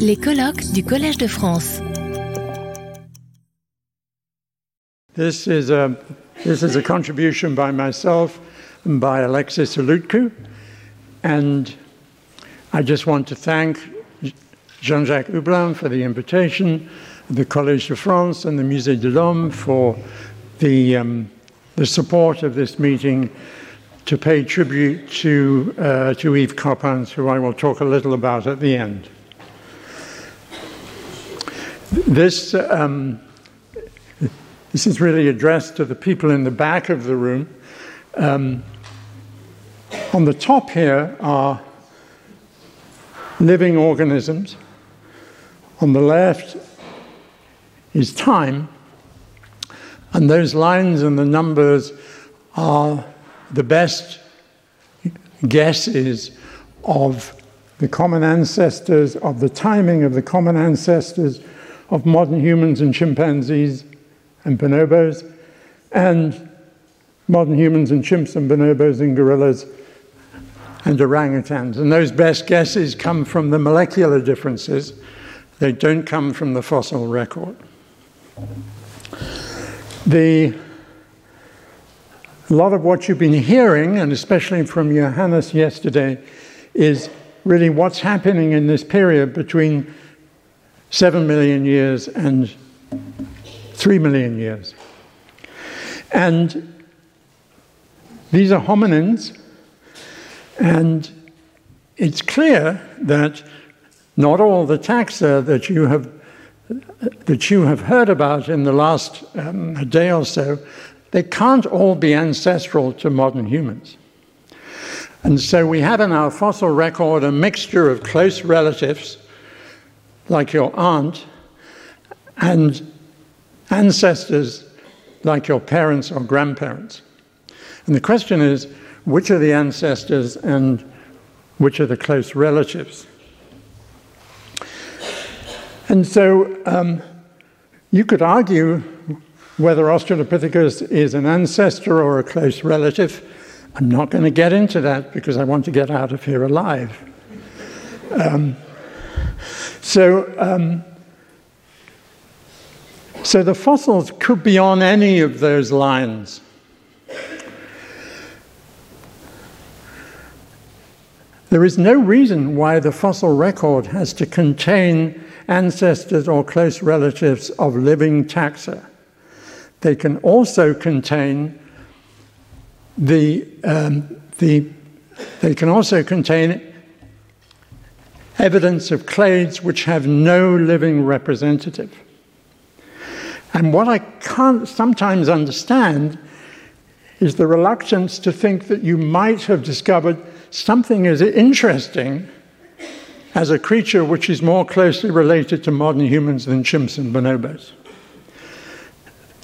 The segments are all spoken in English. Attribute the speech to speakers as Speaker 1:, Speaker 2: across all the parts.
Speaker 1: Les colloques du Collège de France.
Speaker 2: This is a, this is a contribution by myself and by Alexis Alutku. And I just want to thank Jean-Jacques Hublin for the invitation, the Collège de France and the Musée de l'Homme for the, um, the support of this meeting to pay tribute to, uh, to Yves Coppens, who I will talk a little about at the end. This, um, this is really addressed to the people in the back of the room. Um, on the top here are living organisms. On the left is time, and those lines and the numbers are the best guesses of the common ancestors, of the timing of the common ancestors of modern humans and chimpanzees and bonobos, and modern humans and chimps and bonobos and gorillas and orangutans. And those best guesses come from the molecular differences, they don't come from the fossil record. The a lot of what you've been hearing, and especially from Johannes yesterday, is really what's happening in this period between 7 million years and 3 million years. And these are hominins, and it's clear that not all the taxa that you have that you have heard about in the last um, day or so they can't all be ancestral to modern humans. And so we have in our fossil record a mixture of close relatives, like your aunt, and ancestors like your parents or grandparents. And the question is which are the ancestors and which are the close relatives? And so um, you could argue whether Australopithecus is an ancestor or a close relative, I'm not going to get into that because I want to get out of here alive. Um, so, um, so the fossils could be on any of those lines. There is no reason why the fossil record has to contain ancestors or close relatives of living taxa. They can also contain the, um, the they can also contain evidence of clades which have no living representative. And what I can't sometimes understand is the reluctance to think that you might have discovered something as interesting as a creature which is more closely related to modern humans than chimps and bonobos.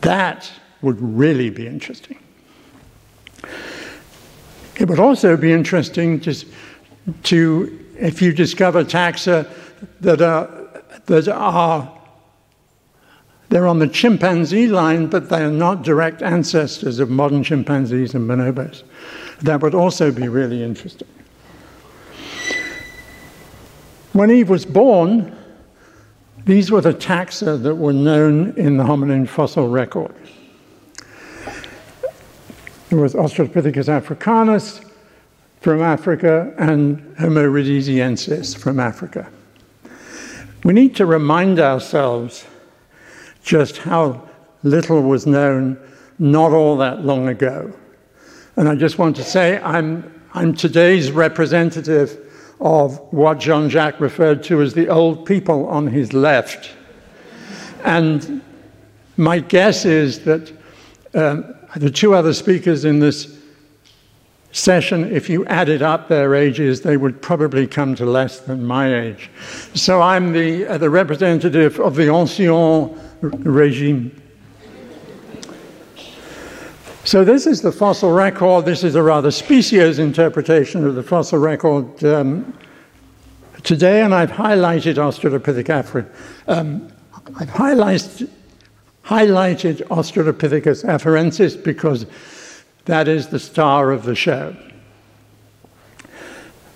Speaker 2: That would really be interesting. It would also be interesting to, to if you discover taxa that are, that are they're on the chimpanzee line, but they are not direct ancestors of modern chimpanzees and bonobos. That would also be really interesting. When Yves was born, these were the taxa that were known in the hominin fossil record. There was Australopithecus africanus from Africa and Homo rhodesiensis from Africa. We need to remind ourselves just how little was known not all that long ago. And I just want to say I'm, I'm today's representative of what Jean Jacques referred to as the old people on his left. And my guess is that uh, the two other speakers in this session, if you added up their ages, they would probably come to less than my age. So I'm the, uh, the representative of the ancien regime. So this is the fossil record. This is a rather specious interpretation of the fossil record um, today, and I've highlighted Australopithecus afri- um, I've highlighted, highlighted Australopithecus afarensis because that is the star of the show.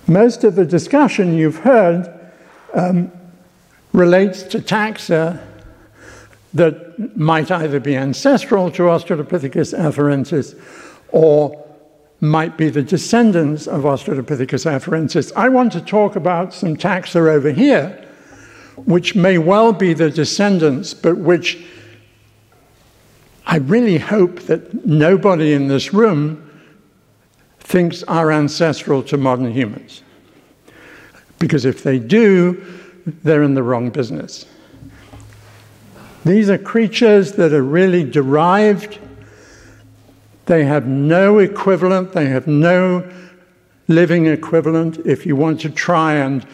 Speaker 2: Most of the discussion you've heard um, relates to taxa that might either be ancestral to Australopithecus afarensis or might be the descendants of Australopithecus afarensis. I want to talk about some taxa over here, which may well be the descendants, but which I really hope that nobody in this room thinks are ancestral to modern humans. Because if they do, they're in the wrong business. These are creatures that are really derived. They have no equivalent, they have no living equivalent. If you want to try and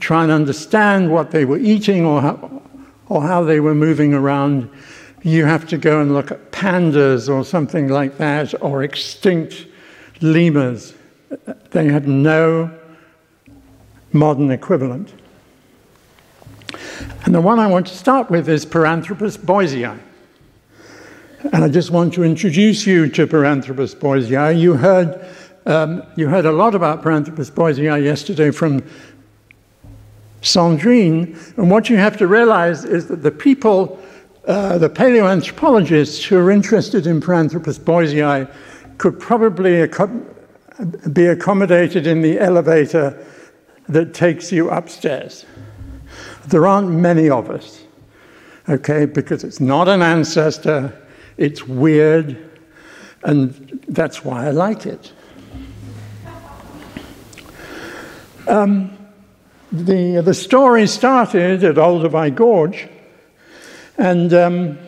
Speaker 2: try and understand what they were eating or how, or how they were moving around, you have to go and look at pandas or something like that, or extinct lemurs. They had no modern equivalent. And the one I want to start with is Paranthropus boisei. And I just want to introduce you to Paranthropus boisei. You heard, um, you heard a lot about Paranthropus boisei yesterday from Sandrine. And what you have to realize is that the people, uh, the paleoanthropologists who are interested in Paranthropus boisei could probably be accommodated in the elevator that takes you upstairs. There aren't many of us, okay, because it's not an ancestor, it's weird, and that's why I like it. Um, the, the story started at Olduvai Gorge, and, um,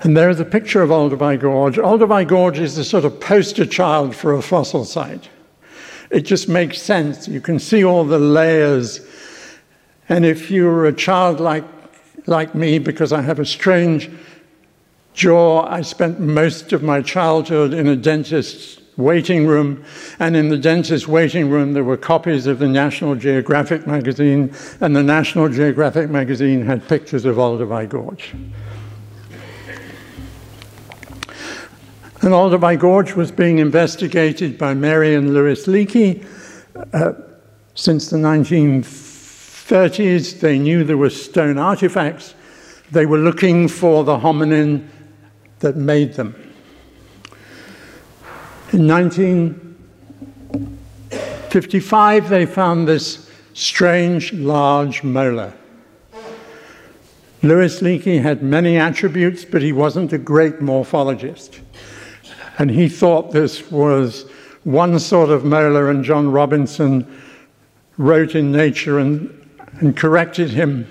Speaker 2: and there is a picture of Olduvai Gorge. Olduvai Gorge is the sort of poster child for a fossil site. It just makes sense. You can see all the layers. And if you were a child like, like me, because I have a strange jaw, I spent most of my childhood in a dentist's waiting room. And in the dentist's waiting room, there were copies of the National Geographic magazine, and the National Geographic magazine had pictures of Olduvai Gorge. And Olduvai Gorge was being investigated by Mary and Louis Leakey. Uh, since the 1930s, they knew there were stone artifacts. They were looking for the hominin that made them. In 1955, they found this strange, large molar. Louis Leakey had many attributes, but he wasn't a great morphologist. And he thought this was one sort of molar, and John Robinson wrote in Nature and, and corrected him.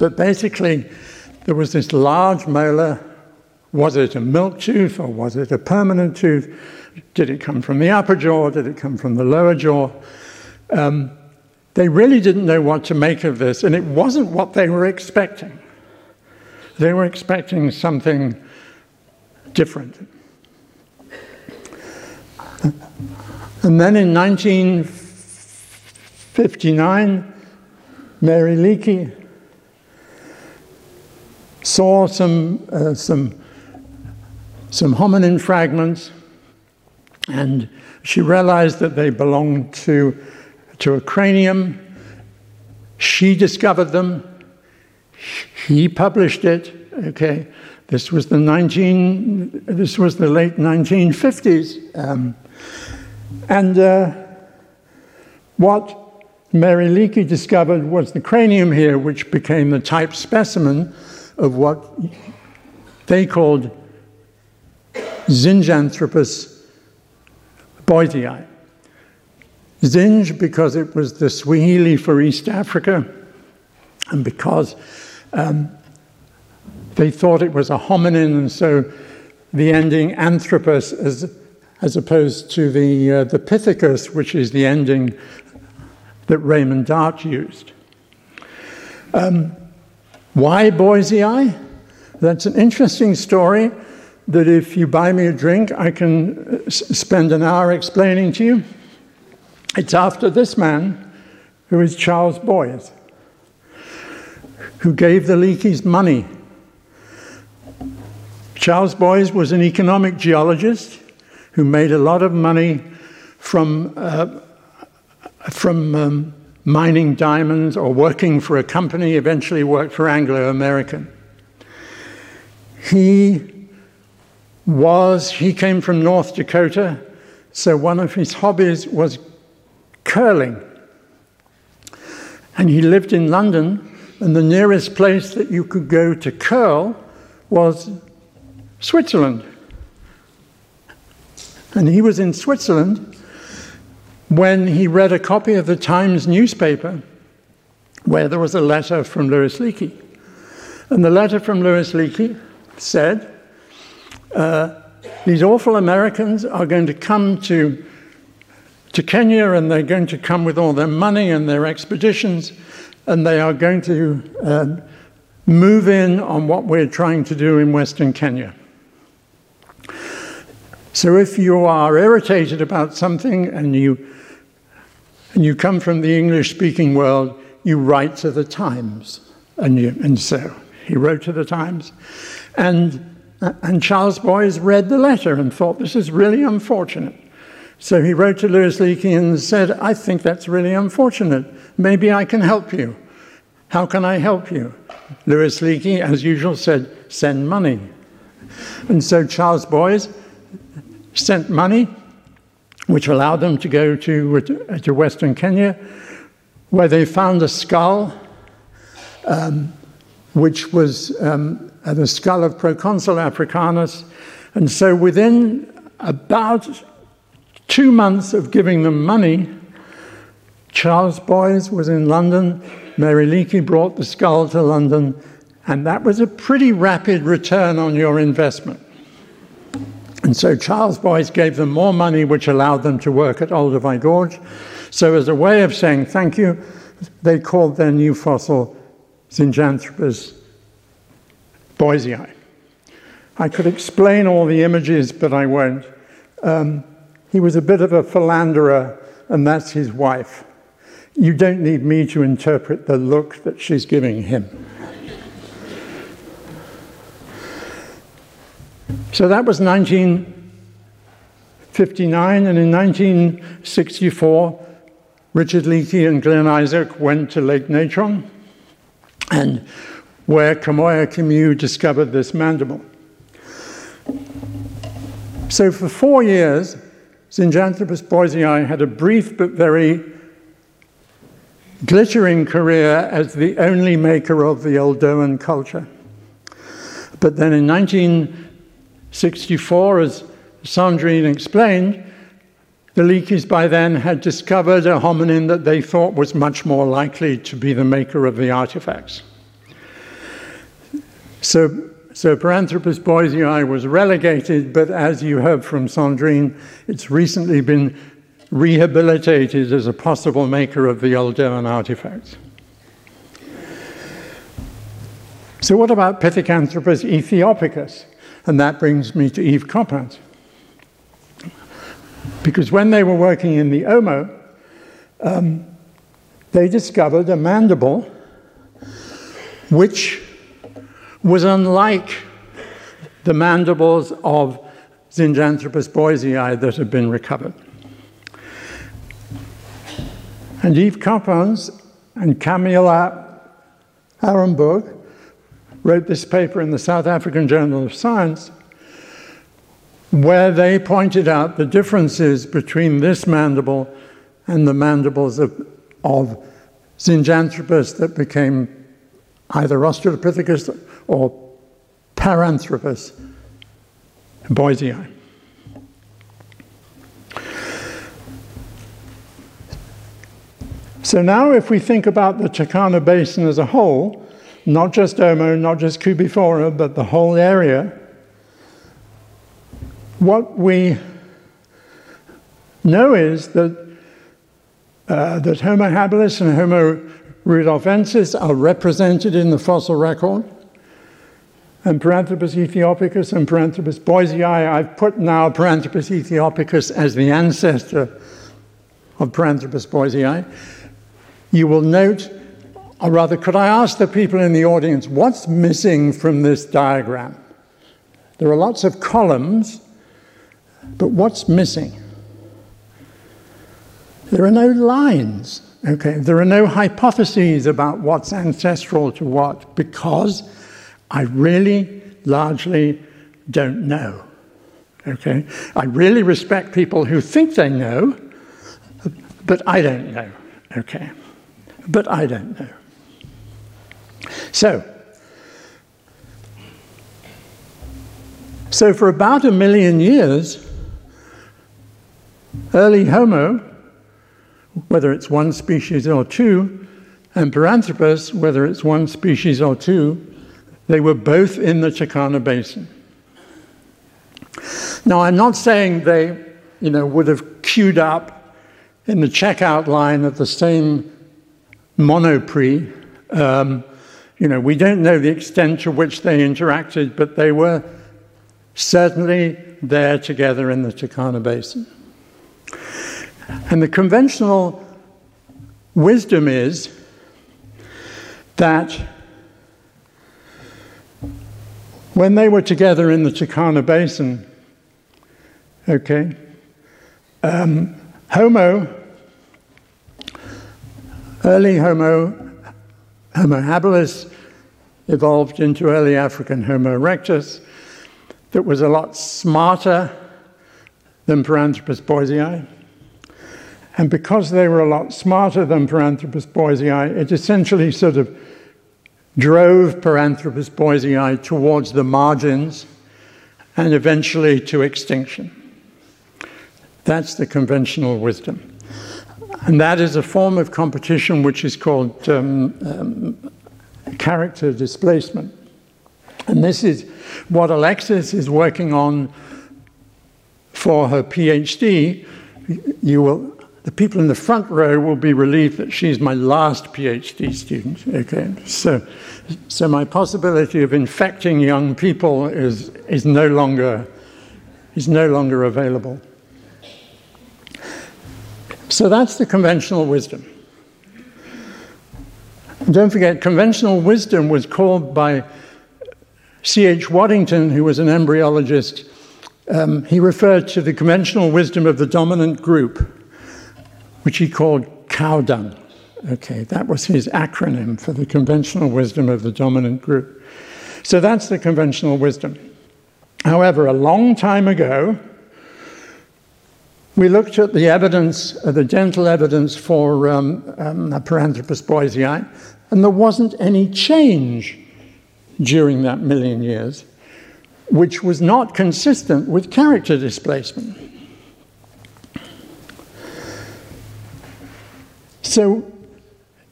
Speaker 2: But basically, there was this large molar. Was it a milk tooth or was it a permanent tooth? Did it come from the upper jaw? Did it come from the lower jaw? Um, they really didn't know what to make of this, and it wasn't what they were expecting. They were expecting something different. And then in 1959, Mary Leakey saw some, uh, some, some hominin fragments, and she realized that they belonged to, to a cranium. She discovered them. He published it. Okay, this was the 19. This was the late 1950s. Um, and uh, what Mary Leakey discovered was the cranium here, which became the type specimen of what they called Zinjanthropus boisei. Zinj because it was the Swahili for East Africa, and because um, they thought it was a hominin, and so the ending anthropus as as opposed to the, uh, the Pithecus, which is the ending that Raymond Dart used. Um, why boisei? That's an interesting story that if you buy me a drink, I can uh, spend an hour explaining to you. It's after this man, who is Charles Boise, who gave the Leakeys money. Charles Boise was an economic geologist who made a lot of money from, uh, from um, mining diamonds or working for a company, eventually worked for Anglo American. He was, he came from North Dakota, so one of his hobbies was curling. And he lived in London, and the nearest place that you could go to curl was Switzerland. And he was in Switzerland when he read a copy of the Times newspaper where there was a letter from Louis Leakey. And the letter from Louis Leakey said, uh, These awful Americans are going to come to, to Kenya and they're going to come with all their money and their expeditions, and they are going to uh, move in on what we're trying to do in Western Kenya. So if you are irritated about something and you and you come from the English speaking world, you write to the Times. And, you, and so he wrote to the Times. And, and Charles Boise read the letter and thought, this is really unfortunate. So he wrote to Louis Leakey and said, I think that's really unfortunate. Maybe I can help you. How can I help you? Louis Leakey, as usual, said, send money. And so Charles Boise sent money which allowed them to go to, to Western Kenya, where they found a skull, um, which was um, the skull of Proconsul Africanus. And so within about two months of giving them money, Charles Boise was in London, Mary Leakey brought the skull to London, and that was a pretty rapid return on your investment. And so Charles Boise gave them more money, which allowed them to work at Olduvai Gorge. So, as a way of saying thank you, they called their new fossil Zinjanthropus boisei. I could explain all the images, but I won't. Um, he was a bit of a philanderer, and that's his wife. You don't need me to interpret the look that she's giving him. So that was 1959, and in 1964, Richard Leakey and Glynn Isaac went to Lake Natron, and where Kamoya Kimeu discovered this mandible. So for four years, Zinjanthropus boisei had a brief but very glittering career as the only maker of the Oldowan culture. But then in 1964, as Sandrine explained, the Leakeys by then had discovered a hominin that they thought was much more likely to be the maker of the artifacts. So, so Paranthropus boisei was relegated, but as you heard from Sandrine, it's recently been rehabilitated as a possible maker of the Oldowan artifacts. So, what about Pithecanthropus ethiopicus? And that brings me to Yves Coppens. Because when they were working in the Omo, um, they discovered a mandible which was unlike the mandibles of Zinjanthropus boisei that had been recovered. And Yves Coppens and Camille Arambourg wrote this paper in the South African Journal of Science where they pointed out the differences between this mandible and the mandibles of, of that became either Australopithecus or Paranthropus boisei. So now if we think about the Turkana Basin as a whole, not just Omo, not just Koobi Fora, but the whole area, what we know is that, uh, that Homo habilis and Homo rudolfensis are represented in the fossil record. And Paranthropus aethiopicus and Paranthropus boisei, I've put now Paranthropus aethiopicus as the ancestor of Paranthropus boisei. You will note or rather, could I ask the people in the audience, what's missing from this diagram? There are lots of columns, but what's missing? There are no lines. Okay, there are no hypotheses about what's ancestral to what because I really largely don't know. Okay, I really respect people who think they know, but I don't know. Okay, but I don't know. So, so for about a million years, early Homo whether it's one species or two, and Paranthropus, whether it's one species or two, they were both in the Turkana Basin. Now, I'm not saying they, you know, would have queued up in the checkout line at the same monoprix. Um, you know, we don't know the extent to which they interacted, but they were certainly there together in the Turkana Basin. And the conventional wisdom is that when they were together in the Turkana Basin, okay, um, Homo, early Homo, Homo habilis, evolved into early African Homo erectus that was a lot smarter than Paranthropus boisei. And because they were a lot smarter than Paranthropus boisei, it essentially sort of drove Paranthropus boisei towards the margins and eventually to extinction. That's the conventional wisdom. And that is a form of competition which is called um, um, character displacement. And this is what Alexis is working on for her PhD. You will the people in the front row will be relieved that she's my last PhD student. Okay, so, so my possibility of infecting young people is, is, no, longer, is no longer available. So that's the conventional wisdom. Don't forget, conventional wisdom was called by C.H. Waddington, who was an embryologist. Um, he referred to the conventional wisdom of the dominant group which he called cow dung. Okay, that was his acronym for the conventional wisdom of the dominant group. So that's the conventional wisdom. However, a long time ago, we looked at the evidence, uh, the dental evidence for um, um, Paranthropus boisei, and there wasn't any change during that million years, which was not consistent with character displacement. So,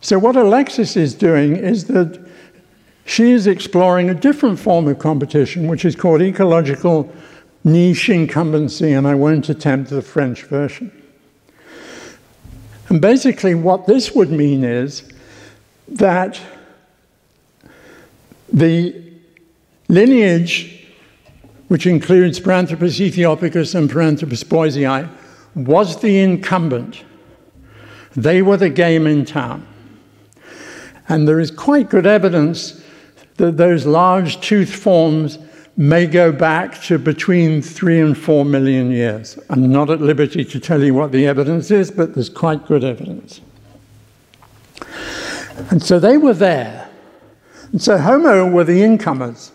Speaker 2: so what Alexis is doing is that she is exploring a different form of competition, which is called ecological niche incumbency, and I won't attempt the French version. And basically, what this would mean is that the lineage, which includes Paranthropus aethiopicus and Paranthropus boisei, was the incumbent. They were the game in town. And there is quite good evidence that those large tooth forms may go back to between three and four million years. I'm not at liberty to tell you what the evidence is, but there's quite good evidence. And so they were there. And so Homo were the incomers.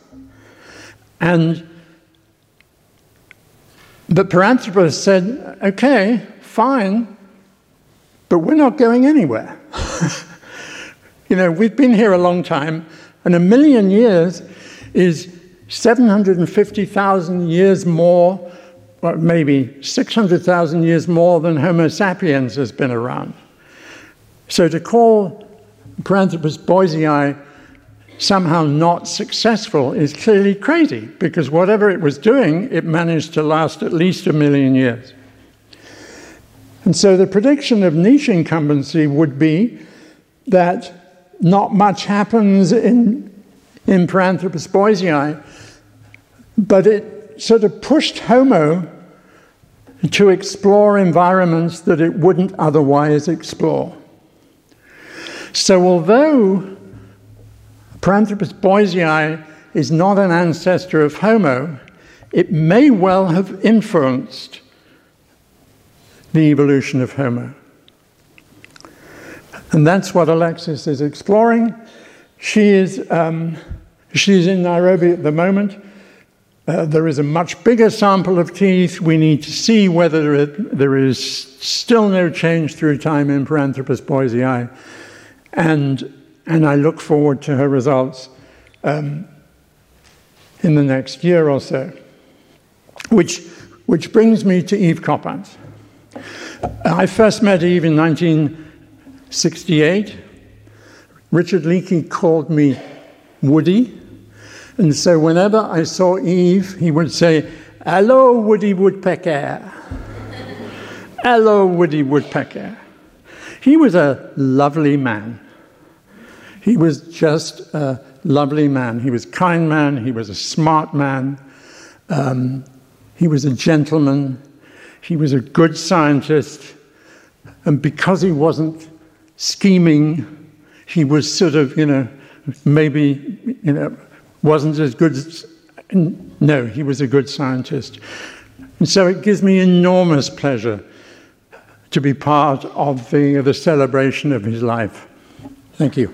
Speaker 2: And but Paranthropus said, okay, fine, but we're not going anywhere. you know, we've been here a long time, and a million years is 750,000 years more, or maybe 600,000 years more than Homo sapiens has been around. So to call Paranthropus boisei somehow not successful is clearly crazy, because whatever it was doing, it managed to last at least a million years. And so the prediction of niche incumbency would be that not much happens in, in Paranthropus boisei, but it sort of pushed Homo to explore environments that it wouldn't otherwise explore. So although Paranthropus boisei is not an ancestor of Homo, it may well have influenced the evolution of Homo. And that's what Alexis is exploring. She is um, she's in Nairobi at the moment. Uh, there is a much bigger sample of teeth. We need to see whether it, there is still no change through time in Paranthropus boisei. And, and I look forward to her results um, in the next year or so. Which, which brings me to Yves Coppens. I first met Yves in 1968. Richard Leakey called me Woody. And so whenever I saw Yves, he would say, Hello, Woody Woodpecker. Hello, Woody Woodpecker. He was a lovely man. He was just a lovely man. He was a kind man. He was a smart man. Um, he was a gentleman. He was a good scientist. And because he wasn't scheming, he was sort of, you know, maybe, you know, wasn't as good as, no, he was a good scientist. And so it gives me enormous pleasure to be part of the, the celebration of his life. Thank you.